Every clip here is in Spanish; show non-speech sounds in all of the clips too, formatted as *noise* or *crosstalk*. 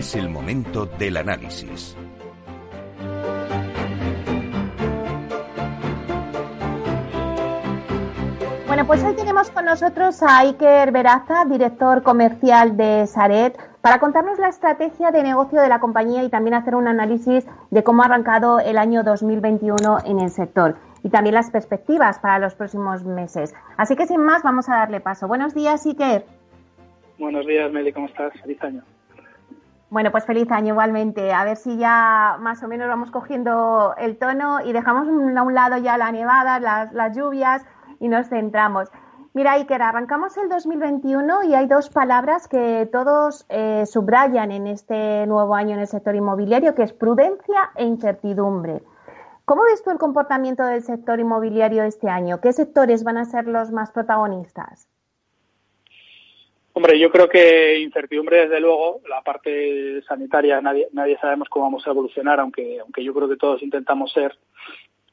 Es el momento del análisis. Bueno, pues hoy tenemos con nosotros a Iker Veraza, director comercial de Saret, para contarnos la estrategia de negocio de la compañía y también hacer un análisis de cómo ha arrancado el año 2021 en el sector y también las perspectivas para los próximos meses. Así que sin más, vamos a darle paso. Buenos días, Iker. Buenos días, Meli, ¿cómo estás? Feliz año. Bueno, pues feliz año igualmente. A ver si ya más o menos vamos cogiendo el tono y dejamos a un lado ya la nevada, las, lluvias y nos centramos. Mira, Iker, arrancamos el 2021 y hay dos palabras que todos eh, subrayan en este nuevo año en el sector inmobiliario, que es prudencia e incertidumbre. ¿Cómo ves tú el comportamiento del sector inmobiliario este año? ¿Qué sectores van a ser los más protagonistas? Hombre, yo creo que incertidumbre, desde luego, la parte sanitaria, nadie, nadie sabemos cómo vamos a evolucionar, aunque, aunque yo creo que todos intentamos ser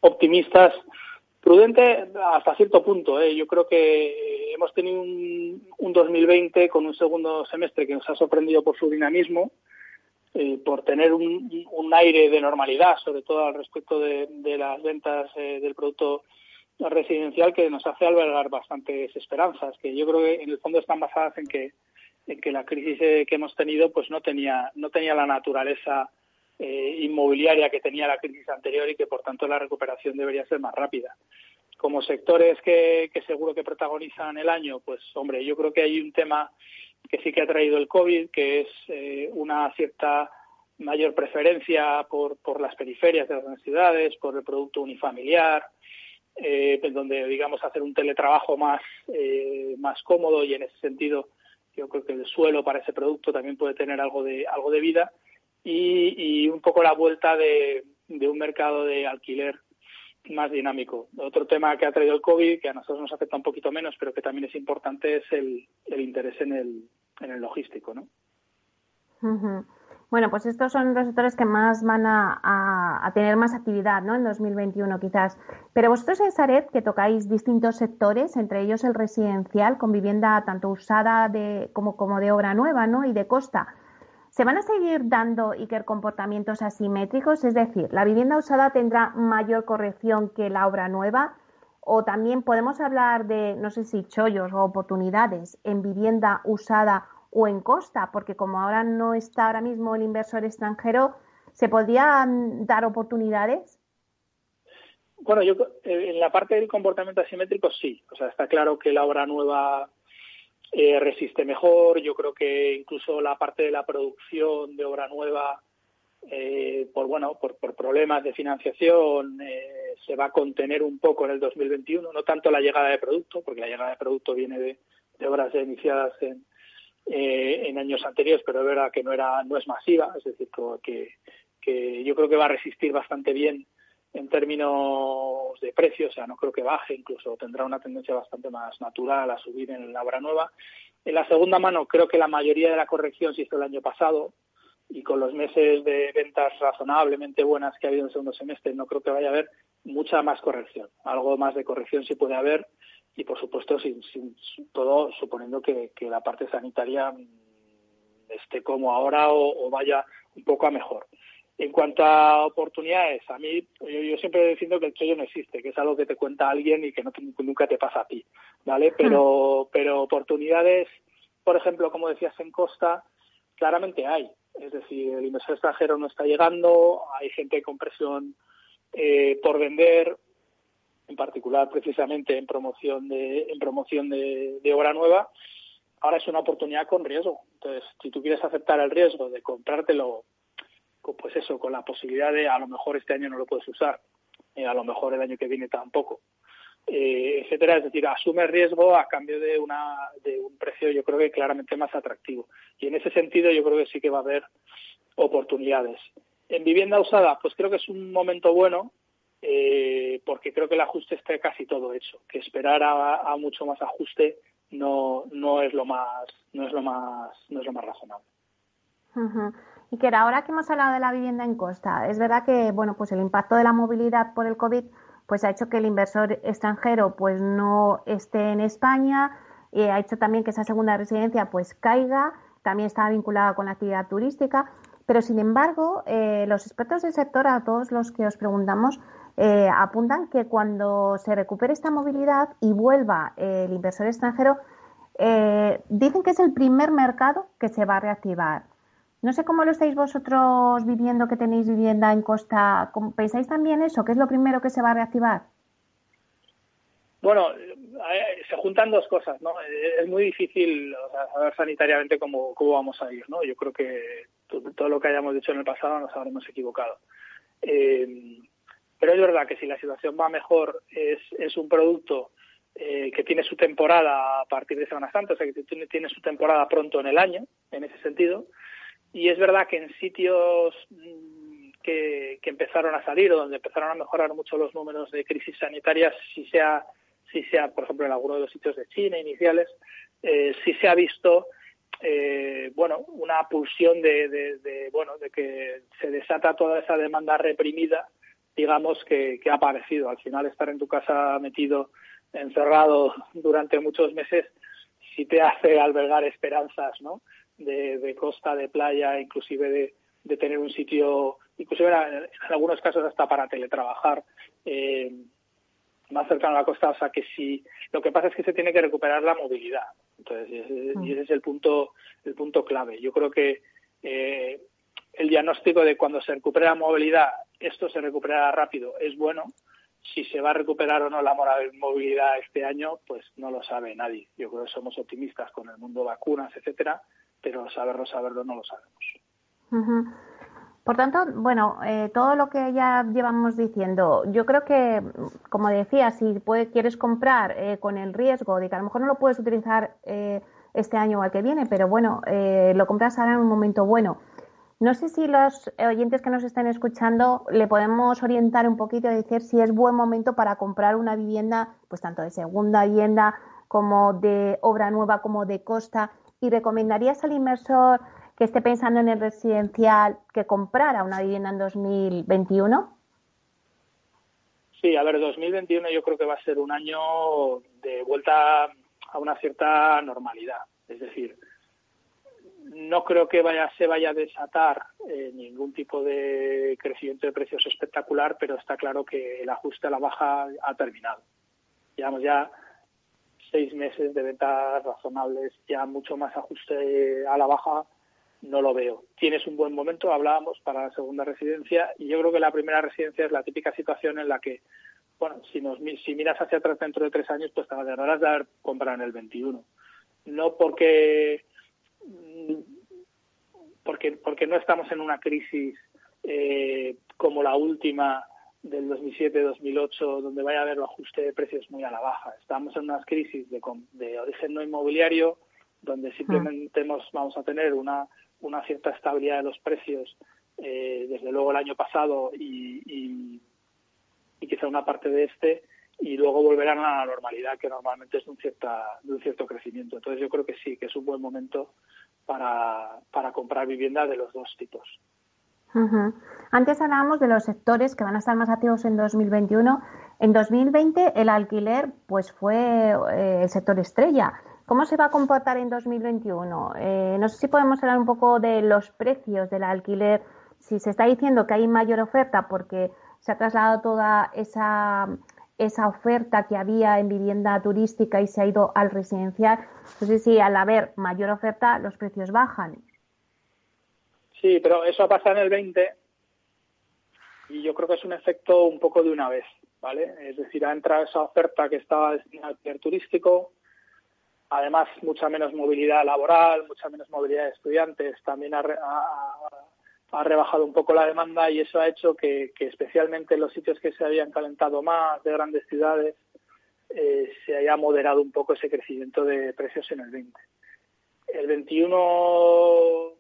optimistas. Prudente hasta cierto punto. ¿eh? Yo creo que hemos tenido un, un, 2020 con un segundo semestre que nos ha sorprendido por su dinamismo, eh, por tener un, aire de normalidad, sobre todo al respecto de, de las ventas eh, del producto residencial, que nos hace albergar bastantes esperanzas, que yo creo que en el fondo están basadas en que, en que la crisis eh, que hemos tenido pues no tenía, no tenía la naturaleza eh, inmobiliaria que tenía la crisis anterior y que por tanto la recuperación debería ser más rápida. Como sectores que, que seguro que protagonizan el año, pues hombre, yo creo que hay un tema que sí que ha traído el COVID, que es eh, una cierta mayor preferencia por, por las periferias de las ciudades, por el producto unifamiliar, eh, donde digamos hacer un teletrabajo más, eh, más cómodo y en ese sentido yo creo que el suelo para ese producto también puede tener algo de, algo de vida y, y un poco la vuelta de, un mercado de alquiler más dinámico. Otro tema que ha traído el COVID, que a nosotros nos afecta un poquito menos, pero que también es importante, es el, el interés en el, en el logístico, ¿no? Bueno, pues estos son los sectores que más van a, tener más actividad, ¿no? En 2021 quizás. Pero vosotros en Saret, que tocáis distintos sectores, entre ellos el residencial, con vivienda tanto usada como, como de obra nueva, ¿no? Y de costa. ¿Se van a seguir dando Iker comportamientos asimétricos? Es decir, ¿la vivienda usada tendrá mayor corrección que la obra nueva? ¿O también podemos hablar de, no sé si chollos o oportunidades en vivienda usada o en costa? Porque como ahora no está ahora mismo el inversor extranjero, ¿se podrían dar oportunidades? Bueno, yo en la parte del comportamiento asimétrico sí. O sea, está claro que la obra nueva eh, resiste mejor. Yo creo que incluso la parte de la producción de obra nueva, eh, por bueno, por, por, problemas de financiación, eh, se va a contener un poco en el 2021. No tanto la llegada de producto, porque la llegada de producto viene de, de obras iniciadas en, eh, en años anteriores, pero es verdad que no era, no es masiva. Es decir, que, que yo creo que va a resistir bastante bien en términos de precio, o sea, no creo que baje, incluso tendrá una tendencia bastante más natural a subir en la obra nueva. En la segunda mano, creo que la mayoría de la corrección se hizo el año pasado y con los meses de ventas razonablemente buenas que ha habido en el segundo semestre, no creo que vaya a haber mucha más corrección. Algo más de corrección sí puede haber y, por supuesto, sin, sin todo suponiendo que, que, la parte sanitaria esté como ahora o, o vaya un poco a mejor. En cuanto a oportunidades, a mí, yo, yo siempre defiendo que el chollo no existe, que es algo que te cuenta alguien y que no te, nunca te pasa a ti, ¿vale? Pero, pero oportunidades, por ejemplo, como decías en Costa, claramente hay. Es decir, el inversor extranjero no está llegando, hay gente con presión eh, por vender, en particular precisamente en promoción de, en promoción de, de obra nueva. Ahora es una oportunidad con riesgo. Entonces, si tú quieres aceptar el riesgo de comprártelo pues eso, con la posibilidad de a lo mejor este año no lo puedes usar, eh, a lo mejor el año que viene tampoco, eh, etcétera. Es decir, asume riesgo a cambio de, una, de un precio yo creo que claramente más atractivo. Y en ese sentido yo creo que sí que va a haber oportunidades. En vivienda usada, pues creo que es un momento bueno, eh, porque creo que el ajuste está casi todo hecho. Que esperar a, a mucho más ajuste no, no es lo más, no es lo más, no es lo más razonable. Y que ahora que hemos hablado de la vivienda en costa, es verdad que bueno, pues el impacto de la movilidad por el COVID pues ha hecho que el inversor extranjero pues no esté en España y ha hecho también que esa segunda residencia pues caiga. también está vinculada con la actividad turística, pero sin embargo, eh, los expertos del sector, a todos los que os preguntamos, eh, apuntan que cuando se recupere esta movilidad y vuelva el inversor extranjero, dicen que es el primer mercado que se va a reactivar. No sé cómo lo estáis vosotros viviendo que tenéis vivienda en costa. ¿Pensáis también eso? ¿Qué es lo primero que se va a reactivar? Bueno, se juntan dos cosas, ¿no? Es muy difícil saber sanitariamente cómo, cómo vamos a ir, ¿no? Yo creo que todo, lo que hayamos dicho en el pasado nos habremos equivocado. Eh, pero es verdad que si la situación va mejor, es, un producto eh, que tiene su temporada a partir de Semana Santa, o sea, que tiene, tiene su temporada pronto en el año, en ese sentido. Y es verdad que en sitios mm, que, que empezaron a salir o donde empezaron a mejorar mucho los números de crisis sanitarias, si sea si sea, por ejemplo, en alguno de los sitios de China iniciales, eh, si se ha visto eh, bueno una pulsión de, de, bueno de que se desata toda esa demanda reprimida digamos que, que, ha aparecido al final estar en tu casa metido encerrado durante muchos meses sí te hace albergar esperanzas no de, de costa de playa inclusive de, de tener un sitio inclusive en, algunos casos hasta para teletrabajar eh, más cercano a la costa, o sea que si lo que pasa es que se tiene que recuperar la movilidad. Entonces, y ese es el punto, el punto clave. Yo creo que eh, el diagnóstico de cuando se recupera la movilidad, esto se recuperará rápido, es bueno. Si se va a recuperar o no la movilidad este año, pues no lo sabe nadie. Yo creo que somos optimistas con el mundo vacunas, etcétera, pero saberlo, saberlo no lo sabemos. Por tanto, bueno, eh, todo lo que ya llevamos diciendo, yo creo que, como decía, si quieres comprar eh, con el riesgo de que a lo mejor no lo puedes utilizar eh, este año o el que viene, pero bueno, lo compras ahora en un momento bueno. No sé si los oyentes que nos estén escuchando le podemos orientar un poquito y decir si es buen momento para comprar una vivienda, pues tanto de segunda vivienda como de obra nueva como de costa. ¿Y recomendarías al inversor que esté pensando en el residencial que comprara una vivienda en 2021? Sí, a ver, 2021 yo creo que va a ser un año de vuelta a una cierta normalidad. Es decir, no creo que vaya, se vaya a desatar eh, ningún tipo de crecimiento de precios espectacular, pero está claro que el ajuste a la baja ha terminado. Llevamos ya seis meses de ventas razonables, ya mucho más ajuste a la baja no lo veo. Tienes un buen momento, hablábamos, para la segunda residencia y yo creo que la primera residencia es la típica situación en la que, bueno, si, nos, si miras hacia atrás dentro de tres años, pues te agarrarás de haber comprado en el 21. No porque, porque, porque no estamos en una crisis eh, como la última del 2007-2008, donde vaya a haber un ajuste de precios muy a la baja. Estamos en unas crisis de, de origen no inmobiliario, donde simplemente vamos a tener una una cierta estabilidad de los precios eh, desde luego el año pasado y, y, quizá una parte de este y luego volverán a la normalidad que normalmente es de un, cierta, de un cierto crecimiento. Entonces yo creo que sí, que es un buen momento para, para comprar vivienda de los dos tipos. Antes hablábamos de los sectores que van a estar más activos en 2021. En 2020 el alquiler pues fue eh, el sector estrella. ¿Cómo se va a comportar en 2021? Eh, no sé si podemos hablar un poco de los precios del alquiler. Si se está diciendo que hay mayor oferta porque se ha trasladado toda esa, esa oferta que había en vivienda turística y se ha ido al residencial, no sé si al haber mayor oferta los precios bajan. Sí, pero eso ha pasado en el 20 y yo creo que es un efecto un poco de una vez, ¿vale? Es decir, ha entrado esa oferta que estaba destinada al alquiler turístico, además mucha menos movilidad laboral, mucha menos movilidad de estudiantes, también ha, ha, rebajado un poco la demanda y eso ha hecho que, especialmente en los sitios que se habían calentado más de grandes ciudades eh, se haya moderado un poco ese crecimiento de precios en el 20. El 21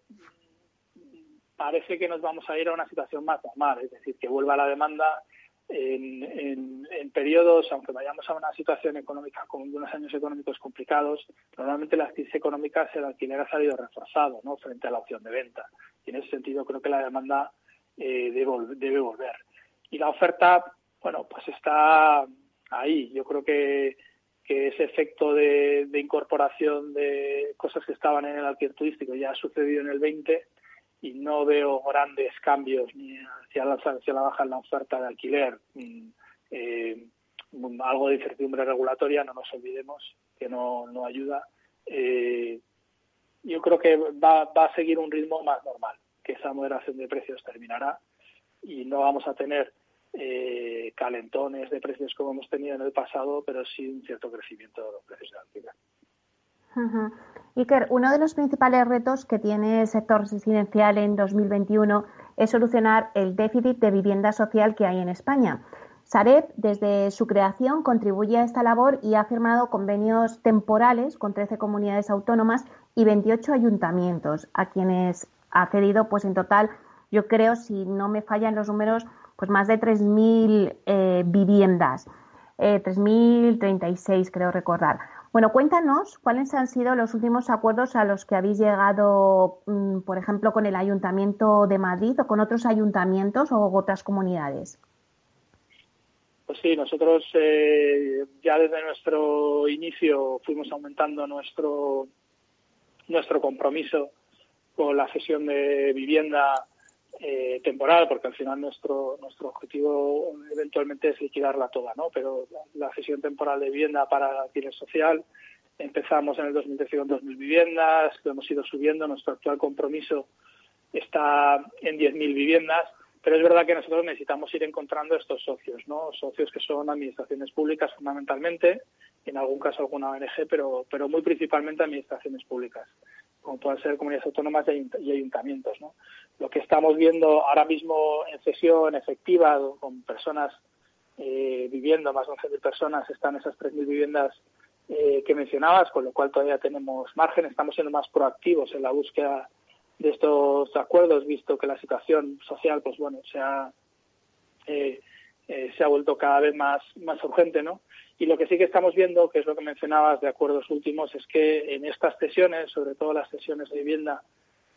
parece que nos vamos a ir a una situación más normal, es decir, que vuelva la demanda en, en, periodos, aunque vayamos a una situación económica con unos años económicos complicados, normalmente las crisis económicas el alquiler ha salido reforzado ¿no? frente a la opción de venta. Y en ese sentido creo que la demanda eh, debe, volver. Y la oferta, bueno, pues está ahí. Yo creo que, que ese efecto de, incorporación de cosas que estaban en el alquiler turístico ya ha sucedido en el 20 y no veo grandes cambios ni hacia la, hacia la baja en la oferta de alquiler. Eh, algo de incertidumbre regulatoria, no nos olvidemos que no, no ayuda. Eh, yo creo que va, va a seguir un ritmo más normal, que esa moderación de precios terminará y no vamos a tener eh, calentones de precios como hemos tenido en el pasado, pero sí un cierto crecimiento de los precios de alquiler. Iker, uno de los principales retos que tiene el sector residencial en 2021 es solucionar el déficit de vivienda social que hay en España. Sareb, desde su creación, contribuye a esta labor y ha firmado convenios temporales con 13 comunidades autónomas y 28 ayuntamientos, a quienes ha cedido, pues en total, yo creo, si no me fallan los números, pues más de 3.000 eh, viviendas, eh, 3.036 creo recordar. Bueno, cuéntanos cuáles han sido los últimos acuerdos a los que habéis llegado, mm, por ejemplo, con el Ayuntamiento de Madrid o con otros ayuntamientos o otras comunidades. Pues sí, nosotros eh, ya desde nuestro inicio fuimos aumentando nuestro nuestro compromiso con la cesión de vivienda eh, temporal, porque al final nuestro nuestro objetivo eventualmente es liquidarla toda, ¿no? Pero la cesión temporal de vivienda para alquiler social, empezamos en el 2013 con 2.000 viviendas, lo hemos ido subiendo, nuestro actual compromiso está en 10.000 viviendas, pero es verdad que nosotros necesitamos ir encontrando estos socios, ¿no? Socios que son administraciones públicas fundamentalmente, en algún caso alguna ONG, pero, pero muy principalmente administraciones públicas como pueden ser comunidades autónomas y ayuntamientos. ¿no? Lo que estamos viendo ahora mismo en sesión efectiva con personas eh, viviendo, más de 11.000 personas, están esas 3.000 viviendas eh, que mencionabas, con lo cual todavía tenemos margen, estamos siendo más proactivos en la búsqueda de estos acuerdos, visto que la situación social, pues bueno, se ha, eh, se ha vuelto cada vez más, más urgente, ¿no? Y lo que sí que estamos viendo, que es lo que mencionabas de acuerdos últimos, es que en estas sesiones, sobre todo las sesiones de vivienda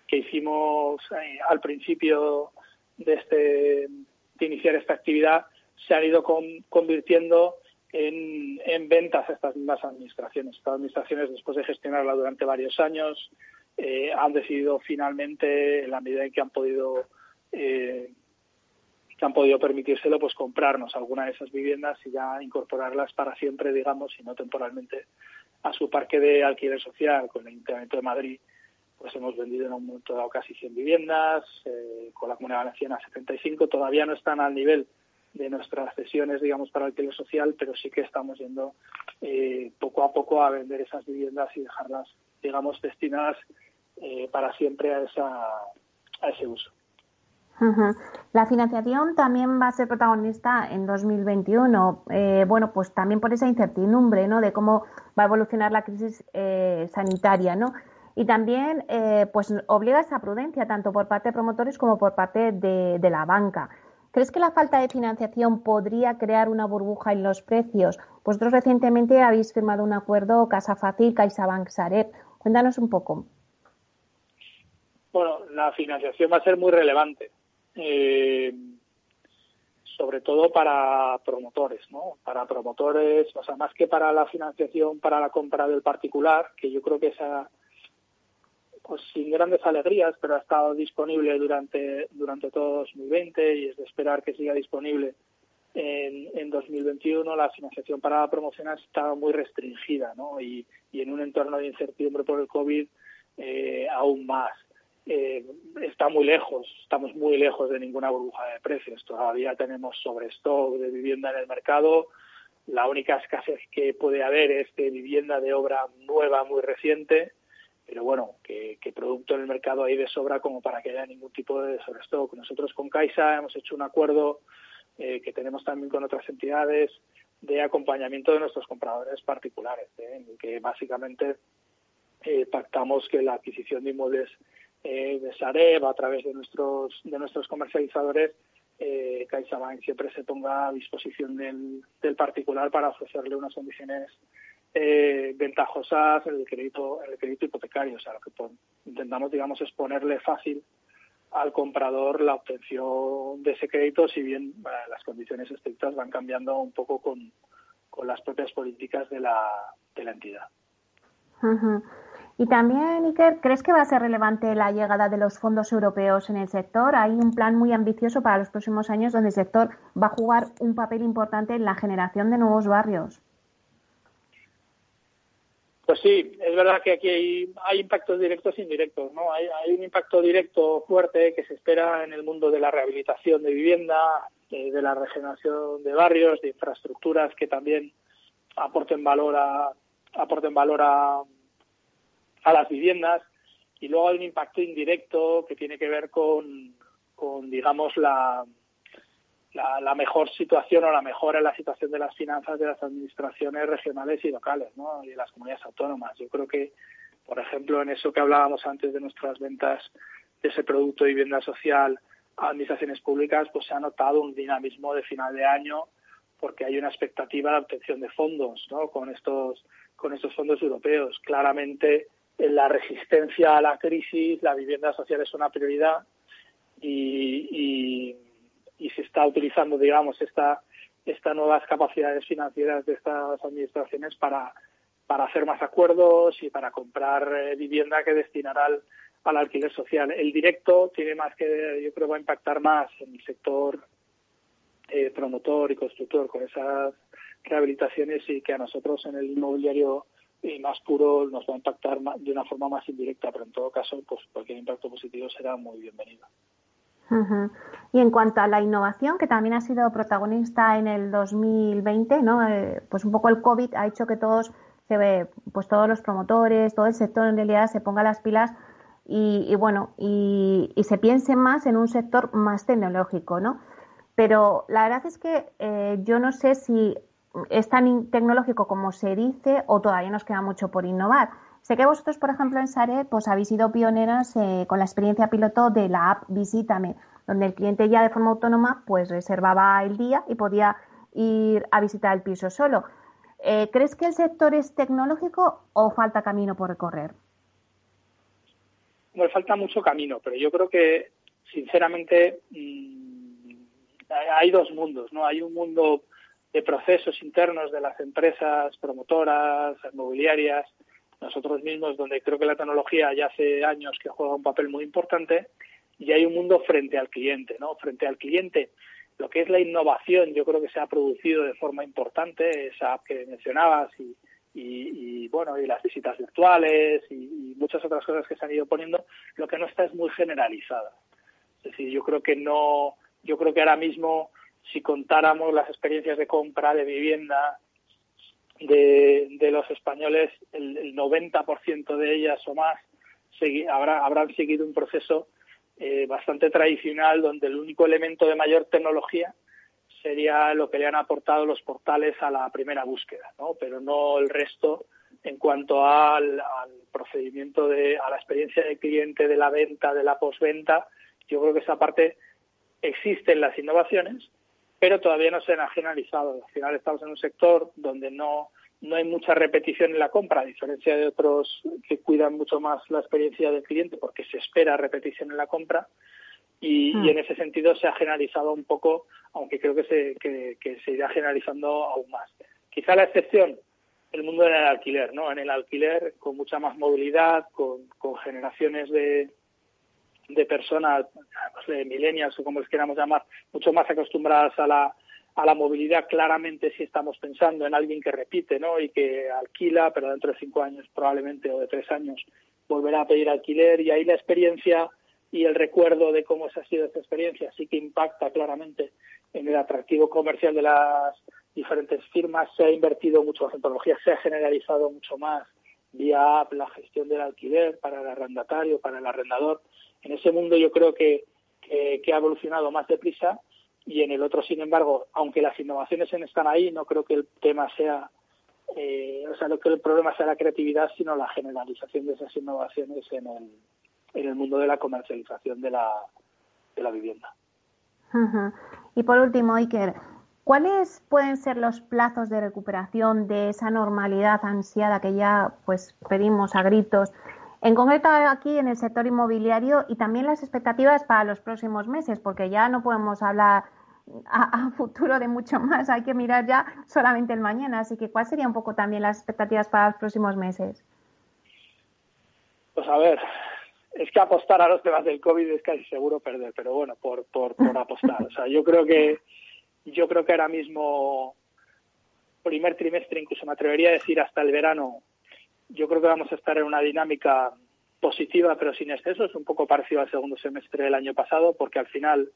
que hicimos eh, al principio de, este, de iniciar esta actividad, se han ido convirtiendo en, en, ventas a estas mismas administraciones. Estas administraciones, después de gestionarla durante varios años, eh, han decidido finalmente, en la medida en que han podido eh, que han podido permitírselo, pues comprarnos alguna de esas viviendas y ya incorporarlas para siempre, digamos, y no temporalmente, a su parque de alquiler social con el Ayuntamiento de Madrid. Pues hemos vendido en un momento dado casi 100 viviendas, eh, con la Comunidad Valenciana 75. Todavía no están al nivel de nuestras sesiones, digamos, para alquiler social, pero sí que estamos yendo eh, poco a poco a vender esas viviendas y dejarlas, digamos, destinadas eh, para siempre a, esa, a ese uso. La financiación también va a ser protagonista en 2021. Eh, bueno, pues también por esa incertidumbre, ¿no? De cómo va a evolucionar la crisis eh, sanitaria, ¿no? Y también, eh, pues obliga esa prudencia tanto por parte de promotores como por parte de, la banca. ¿Crees que la falta de financiación podría crear una burbuja en los precios? Vosotros recientemente habéis firmado un acuerdo Casa Fácil, CaixaBank Sareb. Cuéntanos un poco. Bueno, la financiación va a ser muy relevante eh, sobre todo para promotores, ¿no? Para promotores, o sea, más que para la financiación, para la compra del particular, que yo creo que esa, pues sin grandes alegrías, pero ha estado disponible durante, durante todo 2020 y es de esperar que siga disponible en, en 2021. La financiación para la promoción ha estado muy restringida, ¿no? Y, en un entorno de incertidumbre por el COVID, eh, aún más eh, está muy lejos, estamos muy lejos de ninguna burbuja de precios. Todavía tenemos sobrestock de vivienda en el mercado. La única escasez que puede haber es de vivienda de obra nueva, muy reciente, pero bueno, que, producto en el mercado hay de sobra como para que haya ningún tipo de sobrestock. Nosotros con Caixa hemos hecho un acuerdo eh, que tenemos también con otras entidades de acompañamiento de nuestros compradores particulares, ¿eh? en que básicamente pactamos que la adquisición de inmuebles eh, de Sareb, a través de nuestros, de nuestros comercializadores, eh, CaixaBank siempre se ponga a disposición del, del particular para ofrecerle unas condiciones eh, ventajosas en el crédito, en el crédito hipotecario. O sea, lo que intentamos, digamos, es ponerle fácil al comprador la obtención de ese crédito, si bien las condiciones estrictas van cambiando un poco con, con las propias políticas de la, de la entidad. Y también, Iker, ¿crees que va a ser relevante la llegada de los fondos europeos en el sector? Hay un plan muy ambicioso para los próximos años donde el sector va a jugar un papel importante en la generación de nuevos barrios. Pues sí, es verdad que aquí hay, impactos directos e indirectos. ¿no? Hay, un impacto directo fuerte que se espera en el mundo de la rehabilitación de vivienda, de, la regeneración de barrios, de infraestructuras que también aporten valor a aporten valor a, a las viviendas. Y luego hay un impacto indirecto que tiene que ver con, con digamos, la, la, mejor situación o la mejora en la situación de las finanzas de las administraciones regionales y locales ¿no? y de las comunidades autónomas. Yo creo que, por ejemplo, en eso que hablábamos antes de nuestras ventas de ese producto de vivienda social a administraciones públicas, pues se ha notado un dinamismo de final de año porque hay una expectativa de obtención de fondos ¿no? con estos con estos fondos europeos. Claramente, en la resistencia a la crisis, la vivienda social es una prioridad y se está utilizando, digamos, esta, estas nuevas capacidades financieras de estas administraciones para, para hacer más acuerdos y para comprar eh, vivienda que destinar al, al alquiler social. El directo tiene más que, yo creo, va a impactar más en el sector eh, promotor y constructor con esas rehabilitaciones y que a nosotros en el inmobiliario eh, más puro nos va a impactar de una forma más indirecta, pero en todo caso, pues cualquier impacto positivo será muy bienvenido. Y en cuanto a la innovación, que también ha sido protagonista en el 2020, ¿no? Eh, pues un poco el COVID ha hecho que todos, se ve, pues todos los promotores, todo el sector en realidad se ponga las pilas y, bueno, y, se piense más en un sector más tecnológico, ¿no? Pero la verdad es que eh, yo no sé si es tan tecnológico como se dice o todavía nos queda mucho por innovar. Sé que vosotros, por ejemplo, en Sare, pues habéis sido pioneras eh, con la experiencia piloto de la app Visítame, donde el cliente ya de forma autónoma pues reservaba el día y podía ir a visitar el piso solo. Eh, ¿Crees que el sector es tecnológico o falta camino por recorrer? Bueno, falta mucho camino, pero yo creo que, sinceramente, mm, hay dos mundos, ¿no? Hay un mundo de procesos internos de las empresas promotoras, inmobiliarias, nosotros mismos, donde creo que la tecnología ya hace años que juega un papel muy importante, y hay un mundo frente al cliente, ¿no? Frente al cliente, lo que es la innovación, yo creo que se ha producido de forma importante, esa app que mencionabas y, y, bueno, y las visitas virtuales y, muchas otras cosas que se han ido poniendo, lo que no está es muy generalizada. Es decir, yo creo que no, yo creo que ahora mismo si contáramos las experiencias de compra de vivienda de, los españoles, el, 90% de ellas o más habrá, habrán seguido un proceso eh, bastante tradicional donde el único elemento de mayor tecnología sería lo que le han aportado los portales a la primera búsqueda, ¿no? pero no el resto en cuanto al, procedimiento de a la experiencia del cliente de la venta, de la posventa. Yo creo que esa parte existe en las innovaciones, pero todavía no se han generalizado. Al final estamos en un sector donde no, no hay mucha repetición en la compra, a diferencia de otros que cuidan mucho más la experiencia del cliente porque se espera repetición en la compra. Y, hmm. en ese sentido se ha generalizado un poco, aunque creo que se, que, se irá generalizando aún más. Quizá la excepción, el mundo del alquiler, ¿no? En el alquiler, con mucha más movilidad, con, con generaciones de, de personas, de millennials o como les queramos llamar, mucho más acostumbradas a la, a la movilidad, claramente si estamos pensando en alguien que repite ¿no? y que alquila, pero dentro de cinco años probablemente o de tres años volverá a pedir alquiler y ahí la experiencia y el recuerdo de cómo se ha sido esta experiencia sí que impacta claramente en el atractivo comercial de las diferentes firmas. Se ha invertido mucho más en tecnología, se ha generalizado mucho más vía app la gestión del alquiler para el arrendatario, para el arrendador en ese mundo yo creo que, ha evolucionado más deprisa y en el otro, sin embargo, aunque las innovaciones están ahí, no creo que el tema sea, eh, o sea, no que el problema sea la creatividad, sino la generalización de esas innovaciones en el, en el mundo de la comercialización de la, de la vivienda. Y por último, Iker, ¿cuáles pueden ser los plazos de recuperación de esa normalidad ansiada que ya pues pedimos a gritos en concreto aquí en el sector inmobiliario y también las expectativas para los próximos meses, porque ya no podemos hablar a, futuro de mucho más, hay que mirar ya solamente el mañana. Así que, ¿cuáles serían un poco también las expectativas para los próximos meses? Pues a ver, es que apostar a los temas del COVID es casi seguro perder, pero bueno, por, por, por apostar. O sea, yo creo que yo creo que ahora mismo primer trimestre, incluso me atrevería a decir hasta el verano, yo creo que vamos a estar en una dinámica positiva pero sin excesos, un poco parecido al segundo semestre del año pasado, porque al final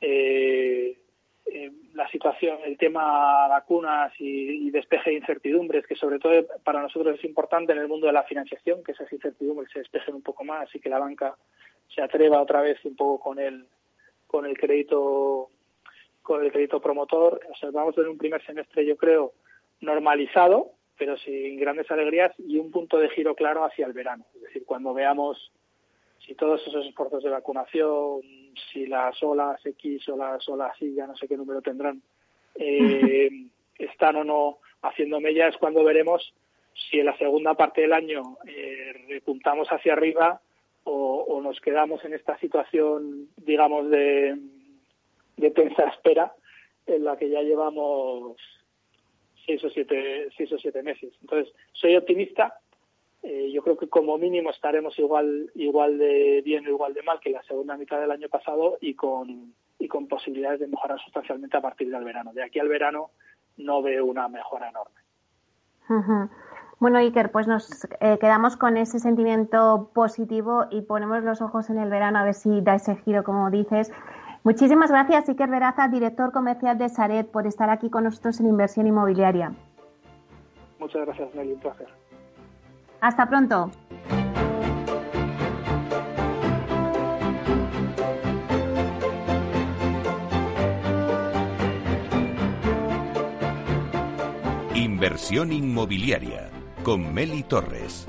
eh, eh, la situación, el tema vacunas y, despeje de incertidumbres, que sobre todo para nosotros es importante en el mundo de la financiación, que esas incertidumbres se despejen un poco más y que la banca se atreva otra vez un poco con el con el crédito con el crédito promotor. O sea, vamos a tener un primer semestre, yo creo, normalizado, pero sin grandes alegrías y un punto de giro claro hacia el verano. Es decir, cuando veamos si todos esos esfuerzos de vacunación, si las olas X o las olas Y, ya no sé qué número tendrán, eh, *laughs* están o no haciendo mella, es cuando veremos si en la segunda parte del año eh, repuntamos hacia arriba o, o, nos quedamos en esta situación, digamos, de, de tensa espera en la que ya llevamos seis o siete, seis o siete meses. Entonces, soy optimista. Eh, yo creo que como mínimo estaremos igual, igual de bien o igual de mal que la segunda mitad del año pasado y con, y con posibilidades de mejorar sustancialmente a partir del verano. De aquí al verano no veo una mejora enorme. Bueno, Iker, pues nos eh, quedamos con ese sentimiento positivo y ponemos los ojos en el verano a ver si da ese giro, como dices. Muchísimas gracias, Iker Veraza, director comercial de Saret, por estar aquí con nosotros en Inversión Inmobiliaria. Muchas gracias, Nelly, un placer. Hasta pronto. Inversión inmobiliaria con Meli Torres.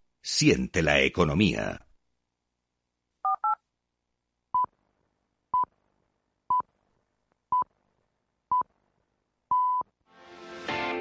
Siente la economía.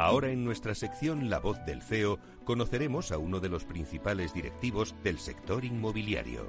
Ahora en nuestra sección La voz del CEO conoceremos a uno de los principales directivos del sector inmobiliario.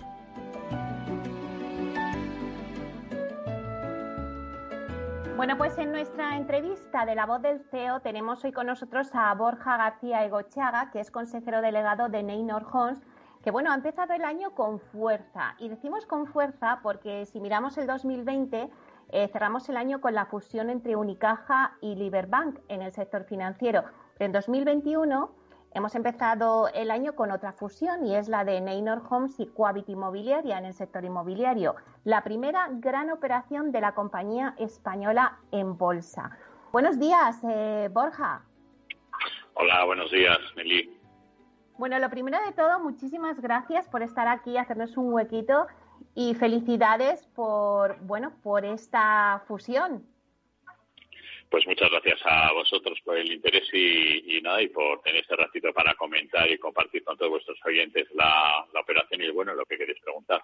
Bueno, pues en nuestra entrevista de La voz del CEO tenemos hoy con nosotros a Borja García Egochaga, que es consejero delegado de Neynor Homes, que bueno, ha empezado el año con fuerza. Y decimos con fuerza porque si miramos el 2020 eh, cerramos el año con la fusión entre Unicaja y Liberbank en el sector financiero. en 2021 hemos empezado el año con otra fusión y es la de Neynor Homes y Coavit Inmobiliaria en el sector inmobiliario. La primera gran operación de la compañía española en bolsa. Buenos días, eh, Borja. Hola, buenos días, Meli. Bueno, lo primero de todo, muchísimas gracias por estar aquí, hacernos un huequito y felicidades por, bueno, por esta fusión. Pues muchas gracias a vosotros por el interés y, nada, y por tener este ratito para comentar y compartir con todos vuestros oyentes la, la operación y bueno, lo que queréis preguntar.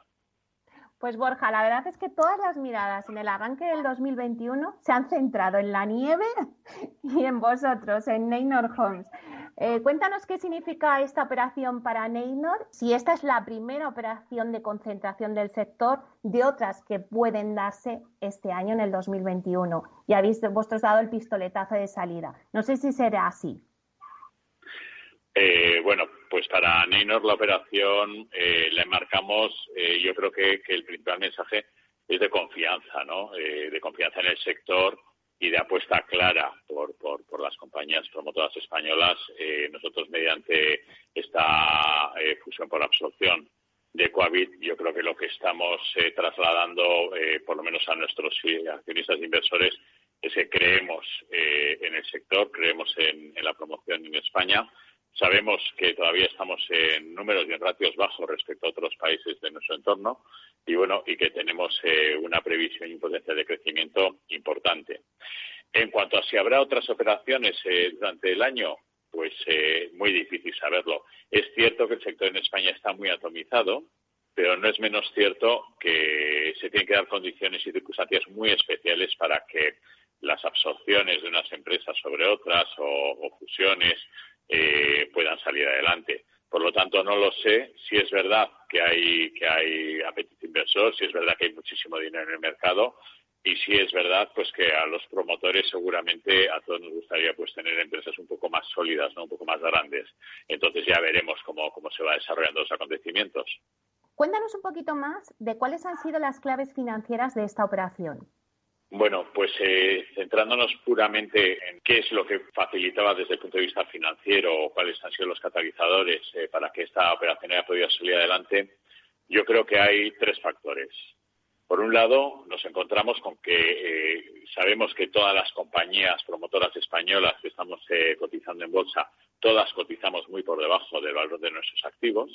Pues Borja, la verdad es que todas las miradas en el arranque del 2021 se han centrado en la nieve *laughs* y en vosotros, en Neynor Homes. Eh, cuéntanos qué significa esta operación para Neynor, si esta es la primera operación de concentración del sector de otras que pueden darse este año en el 2021. Y habéis vosotros dado el pistoletazo de salida. No sé si será así. Eh, bueno, pues para Neynor la operación eh, le marcamos, yo creo que, el principal mensaje es de confianza, ¿no? de confianza en el sector y de apuesta clara por, por, las compañías promotoras españolas, eh, nosotros mediante esta eh, fusión por absorción de Coavit, yo creo que lo que estamos eh, trasladando, por lo menos a nuestros accionistas e inversores, es que creemos en el sector, creemos en, la promoción en España. Sabemos que todavía estamos en números y en ratios bajos respecto a otros países de nuestro entorno y bueno y que tenemos una previsión y potencial de crecimiento importante. En cuanto a si habrá otras operaciones eh, durante el año, pues eh, muy difícil saberlo. Es cierto que el sector en España está muy atomizado, pero no es menos cierto que se tienen que dar condiciones y circunstancias muy especiales para que las absorciones de unas empresas sobre otras o, fusiones eh, puedan salir adelante. Por lo tanto, no lo sé si es verdad que hay que apetito inversor, si es verdad que hay muchísimo dinero en el mercado, y si es verdad pues que a los promotores seguramente a todos nos gustaría pues tener empresas un poco más sólidas no un poco más grandes. Entonces ya veremos cómo, cómo se va desarrollando los acontecimientos. Cuéntanos un poquito más de cuáles han sido las claves financieras de esta operación bueno, pues eh, centrándonos puramente en qué es lo que facilitaba desde el punto de vista financiero o cuáles han sido los catalizadores eh, para que esta operación haya podido salir adelante, yo creo que hay tres factores. Por un lado, nos encontramos con que eh, sabemos que todas las compañías promotoras españolas que estamos eh, cotizando en bolsa, todas cotizamos muy por debajo del valor de nuestros activos,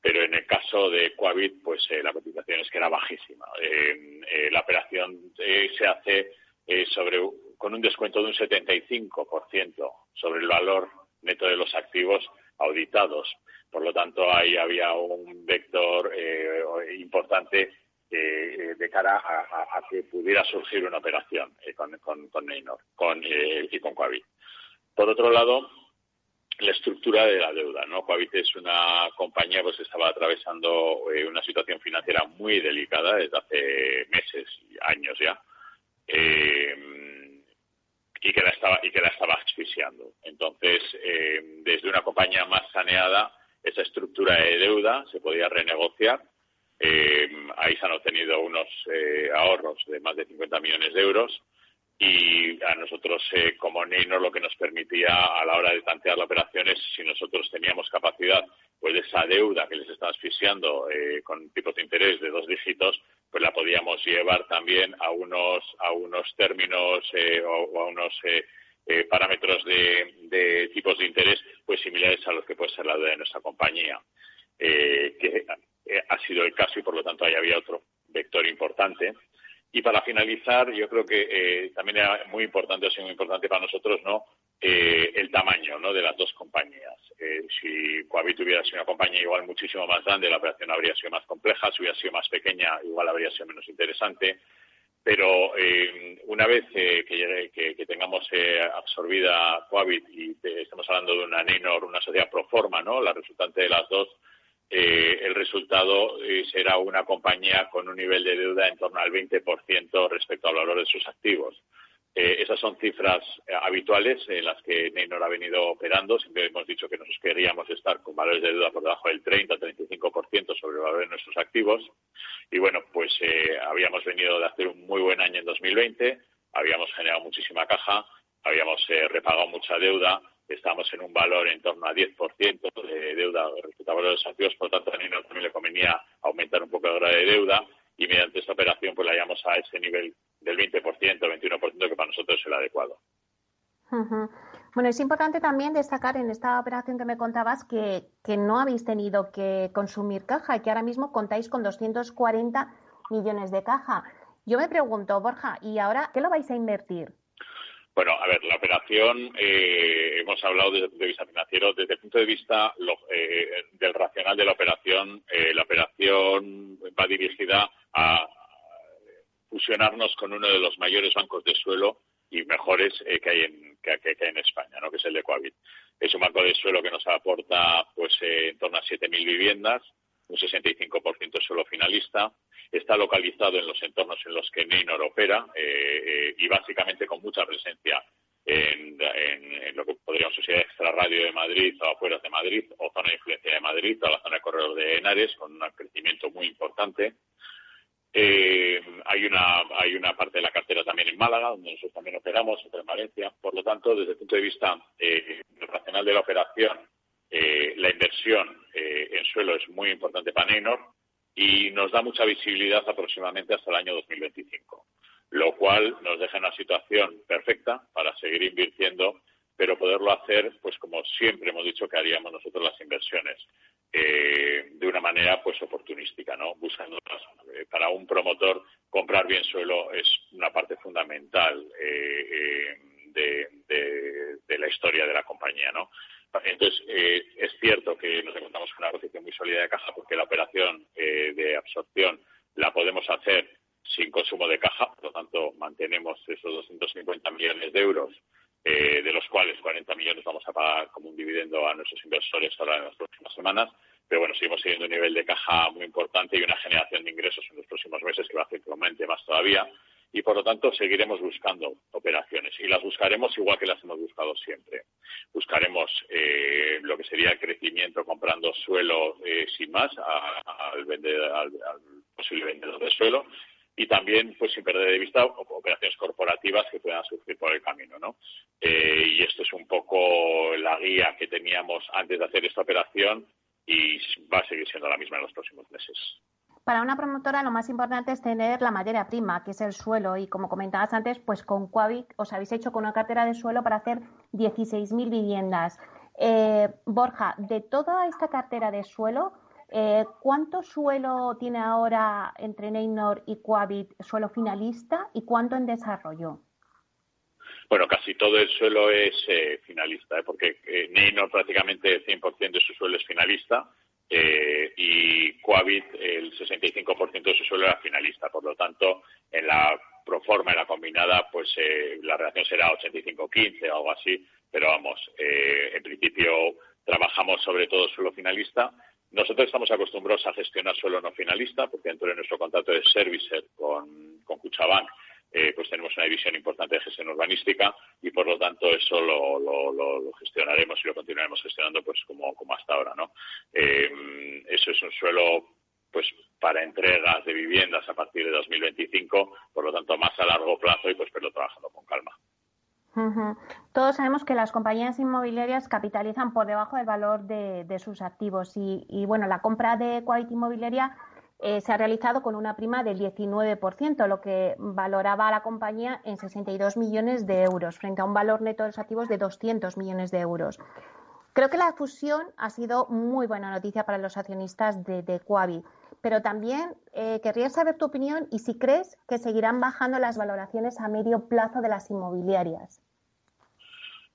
pero en el caso de Coavit, pues eh, la cotización es que era bajísima. la operación se hace sobre con un descuento de un 75% sobre el valor neto de los activos auditados. Por lo tanto, ahí había un vector importante eh, de cara a, que pudiera surgir una operación eh, con, con, Neynor con, eh, y con Coavit. Por otro lado, la estructura de la deuda. ¿no? Coavit es una compañía pues estaba atravesando una situación financiera muy delicada desde hace meses, y años ya, y que la estaba y que la estaba asfixiando. Entonces, desde una compañía más saneada, esa estructura de deuda se podía renegociar eh, ahí se han obtenido unos eh, ahorros de más de 50 millones de euros y a nosotros eh, como Neynor lo que nos permitía a la hora de tantear la operación es si nosotros teníamos capacidad pues de esa deuda que les está asfixiando eh, con tipos de interés de dos dígitos pues la podíamos llevar también a unos a unos términos eh, o, a unos parámetros de, de, tipos de interés pues similares a los que puede ser la de nuestra compañía que sido el caso y por lo tanto ahí había otro vector importante. Y para finalizar, yo creo que eh, también era muy importante, ha sido muy importante para nosotros, ¿no? Eh, el tamaño ¿no? de las dos compañías. Eh, si Coavit hubiera sido una compañía igual muchísimo más grande, la operación habría sido más compleja. Si hubiera sido más pequeña, igual habría sido menos interesante. Pero una vez que, que, tengamos absorbida Coavit y estamos hablando de una Nenor, una sociedad pro forma, ¿no? la resultante de las dos, eh, el resultado eh, será una compañía con un nivel de deuda en torno al 20% respecto al valor de sus activos. Eh, esas son cifras habituales en las que Neynor ha venido operando. Siempre hemos dicho que nosotros queríamos estar con valores de deuda por debajo del 30-35% sobre el valor de nuestros activos. Y bueno, pues habíamos venido de hacer un muy buen año en 2020, habíamos generado muchísima caja, habíamos repagado mucha deuda estamos en un valor en torno a 10% de deuda respecto a valores activos, por lo tanto Nino también le convenía aumentar un poco el grado de deuda y mediante esta operación pues la llevamos a ese nivel del 20%, 21% que para nosotros es el adecuado. Bueno, es importante también destacar en esta operación que me contabas que, que no habéis tenido que consumir caja y que ahora mismo contáis con 240 millones de caja. Yo me pregunto, Borja, ¿y ahora qué lo vais a invertir? Bueno, a ver, la operación, eh, hemos hablado desde el punto de vista financiero, desde el punto de vista eh, del racional de la operación, eh, la operación va dirigida a fusionarnos con uno de los mayores bancos de suelo y mejores que, hay en, que, hay en España, ¿no? que es el de Coavit. Es un banco de suelo que nos aporta pues en torno a 7.000 viviendas, un 65% suelo finalista, está localizado en los entornos en los que Neynor opera eh, eh, y básicamente con mucha presencia en, lo que podríamos decir extrarradio de Madrid o afuera de Madrid o zona de influencia de Madrid, toda la zona de corredor de Henares con un crecimiento muy importante. Eh, hay una hay una parte de la cartera también en Málaga, donde nosotros también operamos, en Valencia. Por lo tanto, desde el punto de vista racional de la operación, la inversión en suelo es muy importante para Neynor y nos da mucha visibilidad aproximadamente hasta el año 2025, lo cual nos deja en una situación perfecta para seguir invirtiendo, pero poderlo hacer, pues como siempre hemos dicho que haríamos nosotros las inversiones, eh, de una manera pues oportunística, ¿no? Buscando eh, para un promotor comprar bien suelo es una parte fundamental eh, de, de, la historia de la compañía, ¿no? Entonces, eh, es cierto que nos encontramos con una posición muy sólida de caja porque la operación eh, de absorción la podemos hacer sin consumo de caja, por lo tanto, mantenemos esos 250 millones de euros, eh, de los cuales 40 millones vamos a pagar como un dividendo a nuestros inversores ahora en las próximas semanas. Pero bueno, seguimos teniendo un nivel de caja muy importante y una generación de ingresos en los próximos meses que va a hacer que aumente más todavía y por lo tanto seguiremos buscando operaciones y las buscaremos igual que las hemos buscado siempre. Buscaremos eh, lo que sería el crecimiento comprando suelo eh, sin más al, al, posible vendedor de suelo y también pues sin perder de vista operaciones corporativas que puedan surgir por el camino ¿no? Eh, y esto es un poco la guía que teníamos antes de hacer esta operación y va a seguir siendo la misma en los próximos meses. Para una promotora lo más importante es tener la materia prima, que es el suelo. Y como comentabas antes, pues con Quavic os habéis hecho con una cartera de suelo para hacer 16.000 viviendas. Eh, Borja, de toda esta cartera de suelo, eh, ¿cuánto suelo tiene ahora entre Neynor y Quavit suelo finalista y cuánto en desarrollo? Bueno, casi todo el suelo es eh, finalista, porque Neynor prácticamente el 100% de su suelo es finalista eh, y Coavit el 65% de su suelo era finalista. Por lo tanto, en la proforma, en la combinada, pues eh, la relación será 85-15 o algo así, pero vamos, eh, en principio trabajamos sobre todo suelo finalista. Nosotros estamos acostumbrados a gestionar suelo no finalista, porque dentro de nuestro contrato de servicer con, con eh, pues tenemos una división importante de gestión urbanística y por lo tanto eso lo, gestionaremos y lo continuaremos gestionando pues como, como hasta ahora, ¿no? Eh, eso es un suelo pues para entregas de viviendas a partir de 2025, por lo tanto más a largo plazo y pues pero trabajando con calma. Todos sabemos que las compañías inmobiliarias capitalizan por debajo del valor de, sus activos y, y, bueno, la compra de Quality Inmobiliaria eh, se ha realizado con una prima del 19%, lo que valoraba a la compañía en 62 millones de euros, frente a un valor neto de los activos de 200 millones de euros. Creo que la fusión ha sido muy buena noticia para los accionistas de, de pero también eh, querría saber tu opinión y si crees que seguirán bajando las valoraciones a medio plazo de las inmobiliarias.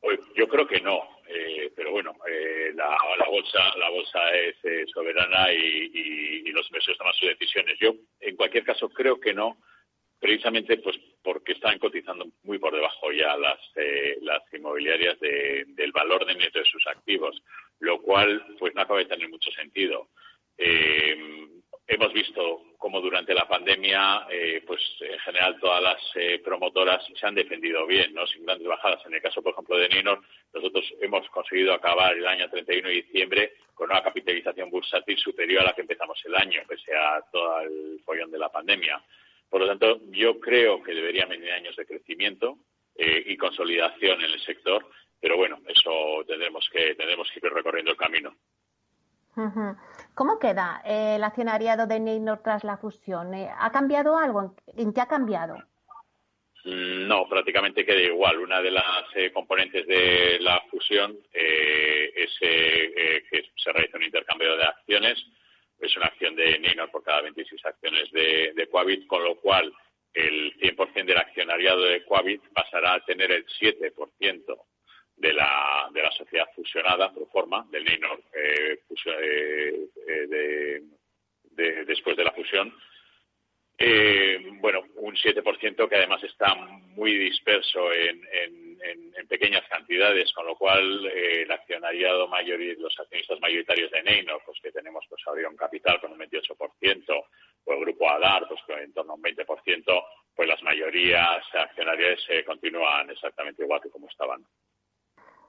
Pues yo creo que no, eh, pero bueno, eh, la, bolsa la bolsa es eh, soberana y, los inversores toman sus decisiones. Yo, en cualquier caso, creo que no, precisamente pues porque están cotizando muy por debajo ya las las inmobiliarias del valor de neto de sus activos, lo cual pues no acaba de tener mucho sentido. Eh, hemos visto cómo durante la pandemia, eh, pues en general todas las eh, promotoras se han defendido bien, ¿no? Sin grandes bajadas. En el caso, por ejemplo, de Ninor, nosotros hemos conseguido acabar el año 31 de diciembre con una capitalización bursátil superior a la que empezamos el año, pese a todo el follón de la pandemia. Por lo tanto, yo creo que deberían venir años de crecimiento eh, y consolidación en el sector, pero bueno, eso tendremos que, tendremos que ir recorriendo el camino. ¿Cómo queda eh, el accionariado de Neynor tras la fusión? Eh, ¿Ha cambiado algo? ¿En qué ha cambiado? Mm, no, prácticamente queda igual. Una de las eh, componentes de la fusión es que se realiza un intercambio de acciones. Es una acción de Neynor por cada 26 acciones de, de Coavit, con lo cual el 100% del accionariado de Coavit pasará a tener el 7% de la, de la sociedad fusionada, pro forma, del Neynor eh, eh, eh, de, después de la fusión. bueno, un 7% que además está muy disperso en, pequeñas cantidades, con lo cual el accionariado mayor los accionistas mayoritarios de Neynor, pues que tenemos pues un Capital con un 28%, o el grupo ADAR, pues con en torno a un 20%, pues las mayorías accionarias continúan exactamente igual que como estaban.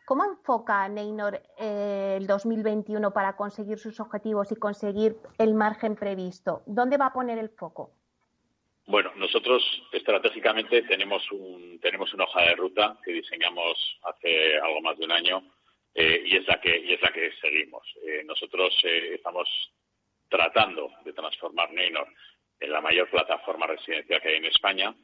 ¿Cómo enfoca Neynor eh, el 2021 para conseguir sus objetivos y conseguir el margen previsto? ¿Dónde va a poner el foco? Bueno, nosotros estratégicamente tenemos un, tenemos una hoja de ruta que diseñamos hace algo más de un año eh, y es la que y es la que seguimos. Eh, nosotros estamos tratando de transformar Neynor en la mayor plataforma residencial que hay en España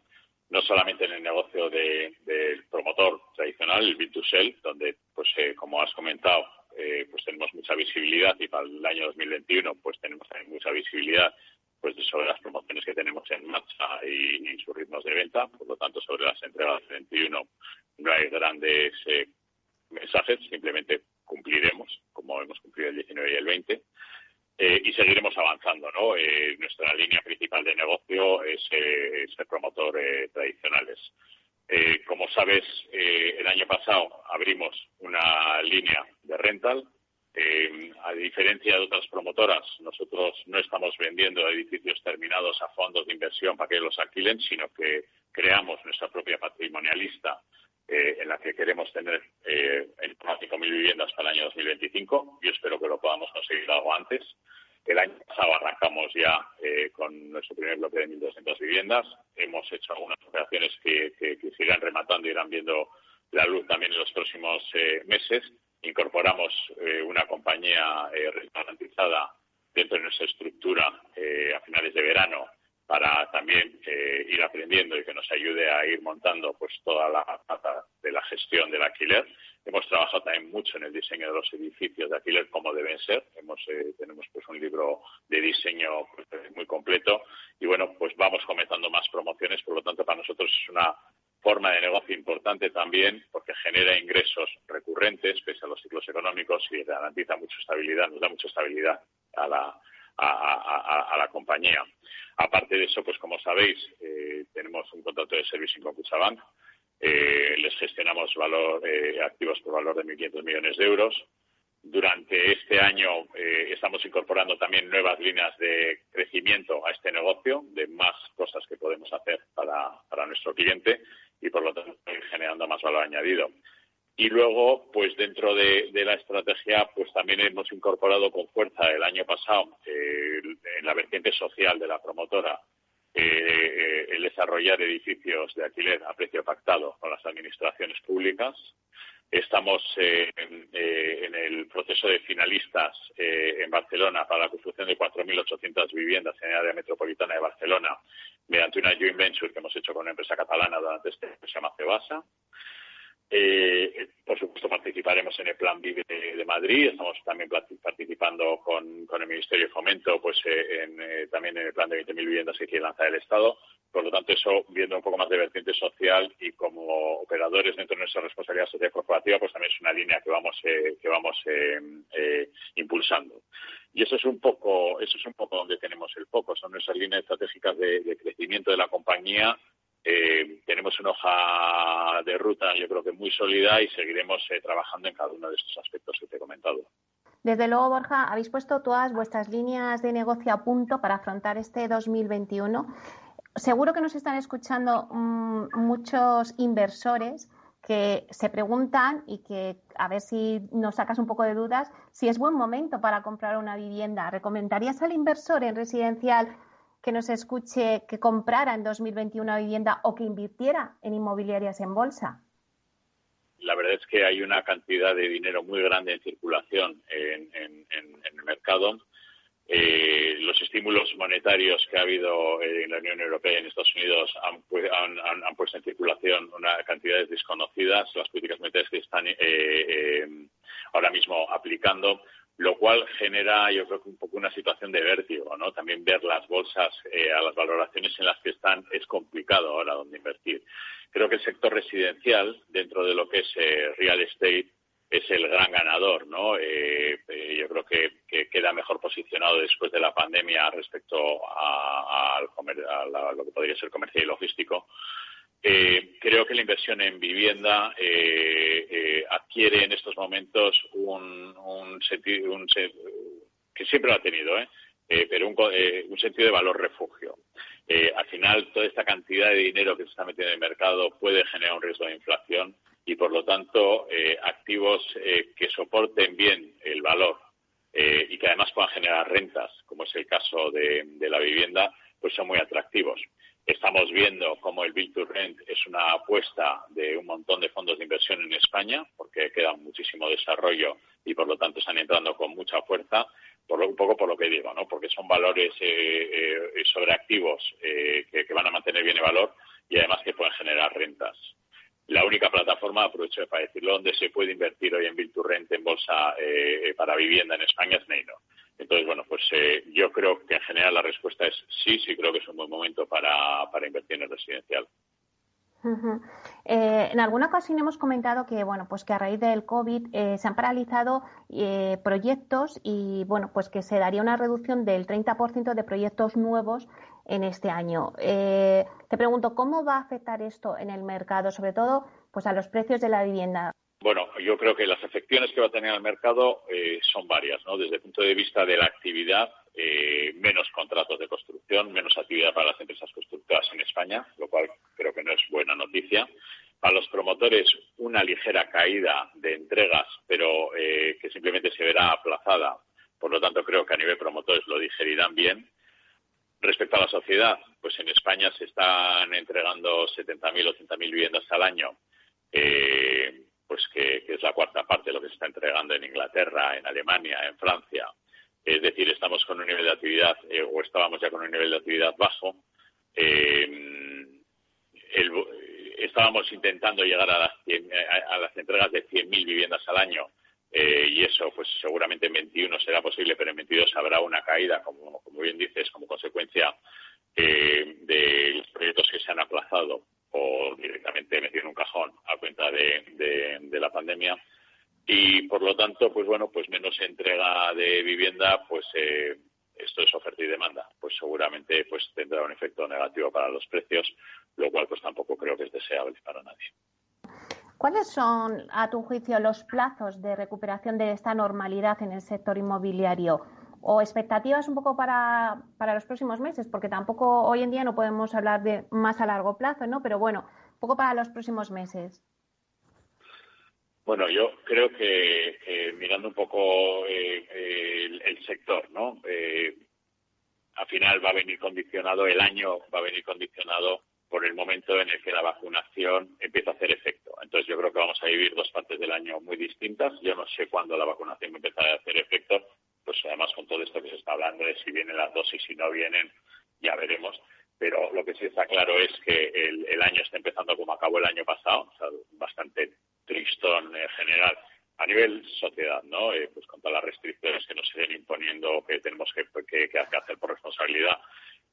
no solamente en el negocio del promotor tradicional, el B2Sell, donde, pues, eh, como has comentado, eh, pues tenemos mucha visibilidad y para el año 2021, pues tenemos también mucha visibilidad pues sobre las promociones que tenemos en marcha y, sus ritmos de venta. Por lo tanto, sobre las entregas del 21 no hay grandes eh, mensajes, simplemente cumpliremos, como hemos cumplido el 19 y el 20. Eh, y seguiremos avanzando, ¿no? Eh, nuestra línea principal de negocio es, eh, ser promotor tradicionales. como sabes, el año pasado abrimos una línea de rental. a diferencia de otras promotoras, nosotros no estamos vendiendo edificios terminados a fondos de inversión para que los alquilen, sino que creamos nuestra propia patrimonialista en la que queremos tener eh, en 5.000 viviendas para el año 2025. Yo espero que lo podamos conseguir algo antes. El año pasado arrancamos ya eh, con nuestro primer bloque de 1.200 viviendas. Hemos hecho algunas operaciones que, que, que rematando y irán viendo la luz también en los próximos eh, meses. Incorporamos eh, una compañía garantizada dentro de nuestra estructura a finales de verano para también ir aprendiendo y que nos ayude a ir montando pues toda la pata de la gestión del alquiler. Hemos trabajado también mucho en el diseño de los edificios de alquiler como deben ser. Hemos, eh, tenemos pues un libro de diseño pues, muy completo y bueno, pues vamos comenzando más promociones. Por lo tanto, para nosotros es una forma de negocio importante también porque genera ingresos recurrentes pese a los ciclos económicos y garantiza mucha estabilidad, nos da mucha estabilidad a la, a, la compañía. Aparte de eso, pues como sabéis, eh, tenemos un contrato de servicio con Cuchabank eh, les gestionamos valor, eh, activos por valor de 1.500 millones de euros. Durante este año eh, estamos incorporando también nuevas líneas de crecimiento a este negocio, de más cosas que podemos hacer para, nuestro cliente y, por lo tanto, generando más valor añadido. Y luego, pues dentro de, la estrategia, pues también hemos incorporado con fuerza el año pasado en la vertiente social de la promotora eh, el desarrollar edificios de alquiler a precio pactado con las administraciones públicas. Estamos eh, en, el proceso de finalistas eh, en Barcelona para la construcción de 4.800 viviendas en el área metropolitana de Barcelona mediante una joint venture que hemos hecho con una empresa catalana durante este que se llama Cebasa. Eh, por supuesto, participaremos en el Plan Vive de, Madrid. Estamos también participando con, el Ministerio de Fomento, pues eh, eh, también en el Plan de 20.000 viviendas que quiere lanzar el Estado. Por lo tanto, eso, viendo un poco más de vertiente social y como operadores dentro de nuestra responsabilidad social corporativa, pues también es una línea que vamos que vamos impulsando. Y eso es un poco eso es un poco donde tenemos el foco. Son nuestras líneas estratégicas de crecimiento de la compañía eh, tenemos una hoja de ruta, yo creo que muy sólida y seguiremos eh, trabajando en cada uno de estos aspectos que te he comentado. Desde luego, Borja, habéis puesto todas vuestras líneas de negocio a punto para afrontar este 2021. Seguro que nos están escuchando mm, muchos inversores que se preguntan y que a ver si nos sacas un poco de dudas si es buen momento para comprar una vivienda. ¿Recomendarías al inversor en residencial que nos escuche que comprara en 2021 una vivienda o que invirtiera en inmobiliarias en bolsa? La verdad es que hay una cantidad de dinero muy grande en circulación en, el mercado. Eh, los estímulos monetarios que ha habido en la Unión Europea y en Estados Unidos han, puesto en circulación una cantidades desconocidas. Las políticas monetarias que están eh, eh, ahora mismo aplicando lo cual genera, yo creo que una situación de vértigo, ¿no? También ver las bolsas eh, a las valoraciones en las que están es complicado ahora donde invertir. Creo que el sector residencial, dentro de lo que es eh, real estate, es el gran ganador, ¿no? Eh, yo creo que, queda mejor posicionado después de la pandemia respecto a, lo que podría ser comercial y logístico. Eh, creo que la inversión en vivienda eh, eh, adquiere en estos momentos un, sentido que siempre lo ha tenido, pero un, sentido de valor refugio. al final, toda esta cantidad de dinero que se está metiendo en el mercado puede generar un riesgo de inflación y, por lo tanto, activos que soporten bien el valor y que además puedan generar rentas, como es el caso de la vivienda, pues son muy atractivos. Estamos viendo cómo el Build to Rent es una apuesta de un montón de fondos de inversión en España, porque queda muchísimo desarrollo y por lo tanto están entrando con mucha fuerza, por un poco por lo que digo, ¿no? Porque son valores eh, eh, sobreactivos eh, que, van a mantener bien el valor y además que pueden generar rentas. La única plataforma, aprovecho para decirlo, donde se puede invertir hoy en Build to Rent en bolsa para vivienda en España es Neino. Entonces, bueno, pues eh, yo creo que en general la respuesta es sí, sí creo que es un buen momento para, para invertir en el residencial. Eh, en alguna ocasión hemos comentado que bueno pues que a raíz del covid eh, se han paralizado proyectos y bueno pues que se daría una reducción del 30% de proyectos nuevos en este año. te pregunto cómo va a afectar esto en el mercado, sobre todo pues a los precios de la vivienda. Bueno, yo creo que las afecciones que va a tener el mercado eh, son varias, ¿no? Desde el punto de vista de la actividad, eh, menos contratos de construcción, menos actividad para las empresas constructoras en España, lo cual creo que no es buena noticia. Para los promotores, una ligera caída de entregas, pero eh, que simplemente se verá aplazada. Por lo tanto, creo que a nivel promotores lo digerirán bien. Respecto a la sociedad, pues en España se están entregando 70.000 80.000 viviendas al año. Eh, pues que, es la cuarta parte de lo que se está entregando en Inglaterra, en Alemania, en Francia. Es decir, estamos con un nivel de actividad, eh, o estábamos ya con un nivel de actividad bajo. Eh, estábamos intentando llegar a las, a, las entregas de 100.000 viviendas al año eh, y eso pues seguramente en 21 será posible, pero en 22 habrá una caída, como, como bien dices, como consecuencia de los proyectos que se han aplazado o directamente metido en un cajón a cuenta de, de, la pandemia. Y por lo tanto pues bueno pues menos entrega de vivienda pues eh, esto es oferta y demanda. Pues seguramente pues tendrá un efecto negativo para los precios lo cual pues tampoco creo que es deseable para nadie ¿Cuáles son, a tu juicio, los plazos de recuperación de esta normalidad en el sector inmobiliario? o expectativas un poco para, para, los próximos meses, porque tampoco hoy en día no podemos hablar de más a largo plazo, ¿no? Pero bueno, un poco para los próximos meses. Bueno, yo creo que mirando un poco eh, el, sector, ¿no? Eh, al final va a venir condicionado, el año va a venir condicionado por el momento en el que la vacunación empieza a hacer efecto. Entonces yo creo que vamos a vivir dos partes del año muy distintas. Yo no sé cuándo la vacunación va a hacer efecto, pues además con todo esto que se está hablando de si vienen las dosis, si no vienen, ya veremos. Pero lo que sí está claro es que el, año está empezando como acabó el año pasado, bastante tristón en general a nivel sociedad, ¿no? Eh, pues con todas las restricciones que nos siguen imponiendo que tenemos que, que, hacer por responsabilidad.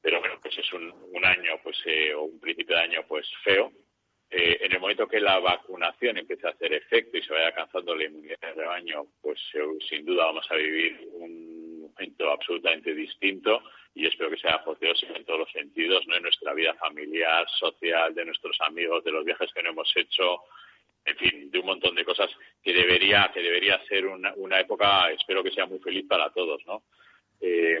Pero bueno, pues es un, año, pues, eh, o un principio de año, pues feo. Eh, en el momento que la vacunación empiece a hacer efecto y se vaya alcanzando la inmunidad de rebaño, pues sin duda vamos a vivir un momento absolutamente distinto y espero que sea apoteósico en todos los sentidos, ¿no? En nuestra vida familiar, social, de nuestros amigos, de los viajes que no hemos hecho, en fin, de un montón de cosas que debería, que debería ser una, una época, espero que sea muy feliz para todos, ¿no? Eh,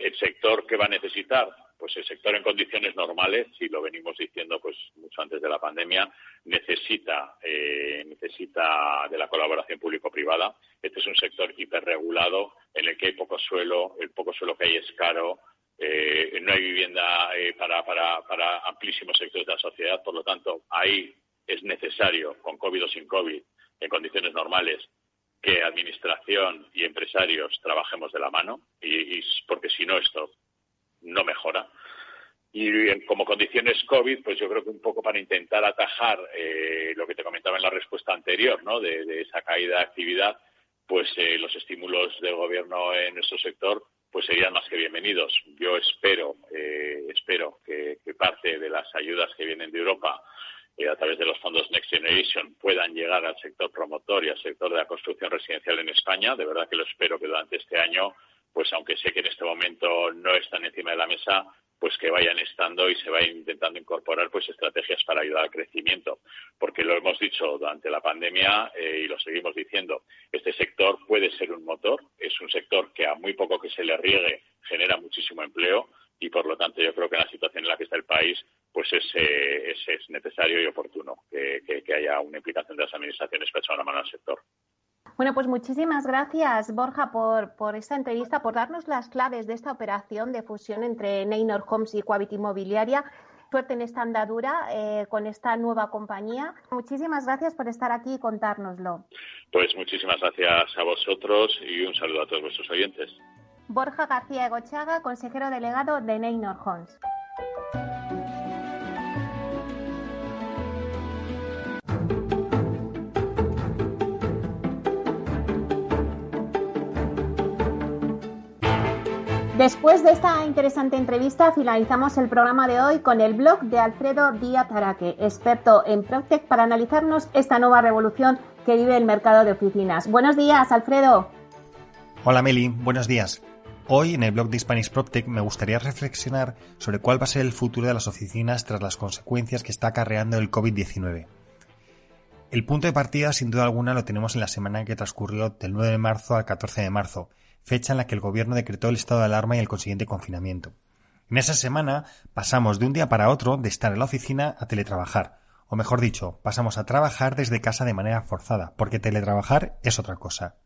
el sector que va a necesitar, pues el sector en condiciones normales, si lo venimos diciendo pues mucho antes de la pandemia, necesita eh, necesita de la colaboración público-privada. Este es un sector hiperregulado en el que hay poco suelo, el poco suelo que hay es caro, eh, no hay vivienda para, para, para amplísimos sectores de la sociedad, por lo tanto, ahí es necesario, con COVID o sin COVID, en condiciones normales, que administración y empresarios trabajemos de la mano, y, porque si no esto no mejora. Y como condiciones COVID, pues yo creo que un poco para intentar atajar eh, lo que te comentaba en la respuesta anterior, ¿no? De, esa caída de actividad, pues eh, los estímulos del gobierno en nuestro sector pues serían más que bienvenidos. Yo espero, eh, espero que, parte de las ayudas que vienen de Europa a través de los fondos Next Generation puedan llegar al sector promotor y al sector de la construcción residencial en España. De verdad que lo espero que durante este año, pues aunque sé que en este momento no están encima de la mesa, pues que vayan estando y se vayan intentando incorporar pues estrategias para ayudar al crecimiento. Porque lo hemos dicho durante la pandemia eh, y lo seguimos diciendo, este sector puede ser un motor, es un sector que a muy poco que se le riegue genera muchísimo empleo y por lo tanto yo creo que en la situación en la que está el país pues es, eh, es, necesario y oportuno que, haya una implicación de las administraciones para echar una mano al sector. Bueno, pues muchísimas gracias, Borja, por, por esta entrevista, por darnos las claves de esta operación de fusión entre Neynor Homes y Coavit Inmobiliaria. Suerte en esta andadura eh, con esta nueva compañía. Muchísimas gracias por estar aquí y contárnoslo. Pues muchísimas gracias a vosotros y un saludo a todos vuestros oyentes. Borja García Egochaga, consejero delegado de Neynor Homes. Después de esta interesante entrevista, finalizamos el programa de hoy con el blog de Alfredo Díaz Araque, experto en Proctec, para analizarnos esta nueva revolución que vive el mercado de oficinas. Buenos días, Alfredo. Hola, Meli. Buenos días. Hoy en el blog de Spanish PropTech me gustaría reflexionar sobre cuál va a ser el futuro de las oficinas tras las consecuencias que está acarreando el COVID-19. El punto de partida, sin duda alguna, lo tenemos en la semana que transcurrió del 9 de marzo al 14 de marzo, fecha en la que el gobierno decretó el estado de alarma y el consiguiente confinamiento. En esa semana pasamos de un día para otro de estar en la oficina a teletrabajar, o mejor dicho, pasamos a trabajar desde casa de manera forzada, porque teletrabajar es otra cosa.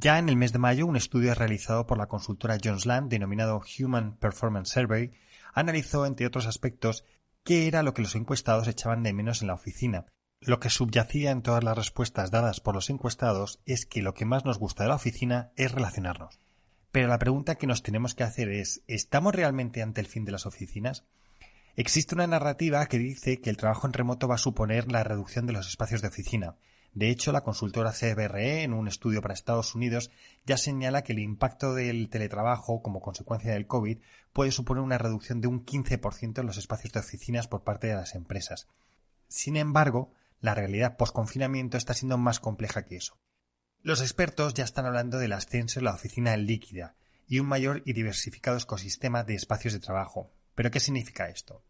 Ya en el mes de mayo, un estudio realizado por la consultora Jones Land, denominado Human Performance Survey, analizó, entre otros aspectos, qué era lo que los encuestados echaban de menos en la oficina, lo que subyacía en todas las respuestas dadas por los encuestados es que lo que más nos gusta de la oficina es relacionarnos. Pero la pregunta que nos tenemos que hacer es ¿estamos realmente ante el fin de las oficinas? Existe una narrativa que dice que el trabajo en remoto va a suponer la reducción de los espacios de oficina. De hecho, la consultora CBRE, en un estudio para Estados Unidos, ya señala que el impacto del teletrabajo como consecuencia del COVID puede suponer una reducción de un 15% en los espacios de oficinas por parte de las empresas. Sin embargo, la realidad post-confinamiento está siendo más compleja que eso. Los expertos ya están hablando del ascenso de la oficina líquida y un mayor y diversificado ecosistema de espacios de trabajo. ¿Pero qué significa esto?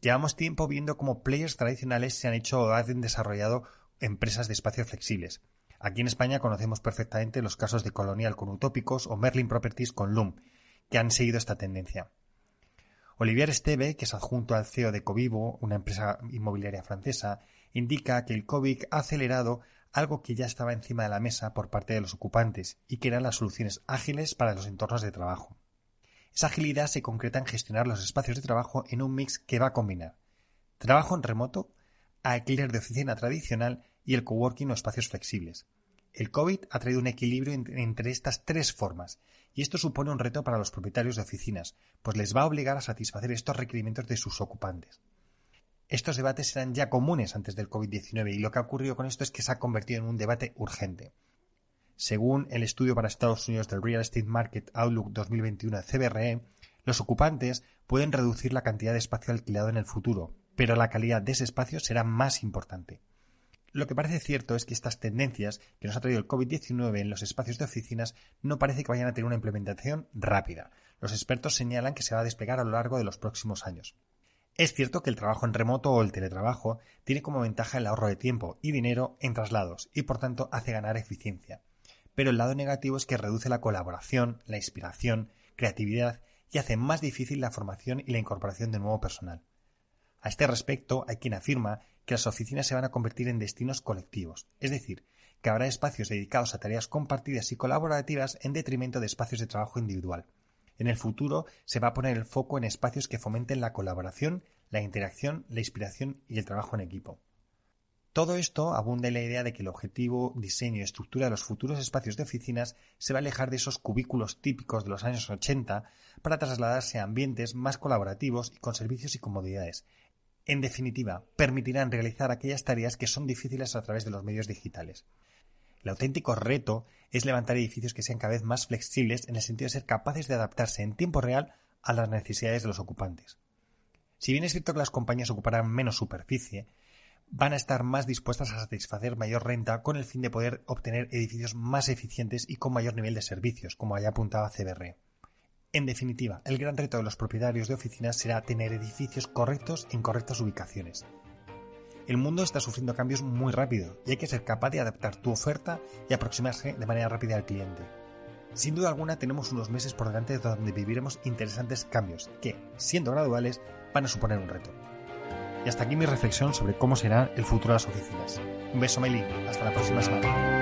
Llevamos tiempo viendo cómo players tradicionales se han hecho o han desarrollado empresas de espacios flexibles. Aquí en España conocemos perfectamente los casos de Colonial con Utópicos o Merlin Properties con Loom, que han seguido esta tendencia. Olivier Esteve, que es adjunto al CEO de Covivo, una empresa inmobiliaria francesa, indica que el COVID ha acelerado algo que ya estaba encima de la mesa por parte de los ocupantes y que eran las soluciones ágiles para los entornos de trabajo. Esa agilidad se concreta en gestionar los espacios de trabajo en un mix que va a combinar trabajo en remoto, alquiler de oficina tradicional y el coworking o espacios flexibles. El COVID ha traído un equilibrio entre estas tres formas, y esto supone un reto para los propietarios de oficinas, pues les va a obligar a satisfacer estos requerimientos de sus ocupantes. Estos debates eran ya comunes antes del COVID-19 y lo que ha ocurrido con esto es que se ha convertido en un debate urgente. Según el estudio para Estados Unidos del Real Estate Market Outlook 2021 de CBRE, los ocupantes pueden reducir la cantidad de espacio alquilado en el futuro, pero la calidad de ese espacio será más importante. Lo que parece cierto es que estas tendencias que nos ha traído el COVID-19 en los espacios de oficinas no parece que vayan a tener una implementación rápida. Los expertos señalan que se va a desplegar a lo largo de los próximos años. Es cierto que el trabajo en remoto o el teletrabajo tiene como ventaja el ahorro de tiempo y dinero en traslados y por tanto hace ganar eficiencia. Pero el lado negativo es que reduce la colaboración, la inspiración, creatividad y hace más difícil la formación y la incorporación de nuevo personal. A este respecto, hay quien afirma que las oficinas se van a convertir en destinos colectivos, es decir, que habrá espacios dedicados a tareas compartidas y colaborativas en detrimento de espacios de trabajo individual. En el futuro se va a poner el foco en espacios que fomenten la colaboración, la interacción, la inspiración y el trabajo en equipo. Todo esto abunda en la idea de que el objetivo, diseño y estructura de los futuros espacios de oficinas se va a alejar de esos cubículos típicos de los años 80 para trasladarse a ambientes más colaborativos y con servicios y comodidades, en definitiva, permitirán realizar aquellas tareas que son difíciles a través de los medios digitales. El auténtico reto es levantar edificios que sean cada vez más flexibles en el sentido de ser capaces de adaptarse en tiempo real a las necesidades de los ocupantes. Si bien es cierto que las compañías ocuparán menos superficie, van a estar más dispuestas a satisfacer mayor renta con el fin de poder obtener edificios más eficientes y con mayor nivel de servicios, como haya apuntaba CBR. En definitiva, el gran reto de los propietarios de oficinas será tener edificios correctos en correctas ubicaciones. El mundo está sufriendo cambios muy rápido y hay que ser capaz de adaptar tu oferta y aproximarse de manera rápida al cliente. Sin duda alguna tenemos unos meses por delante donde viviremos interesantes cambios que, siendo graduales, van a suponer un reto. Y hasta aquí mi reflexión sobre cómo será el futuro de las oficinas. Un beso Meli, hasta la próxima semana.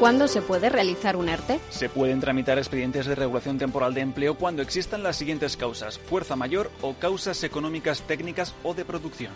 ¿Cuándo se puede realizar un ERTE? Se pueden tramitar expedientes de regulación temporal de empleo cuando existan las siguientes causas, fuerza mayor o causas económicas técnicas o de producción.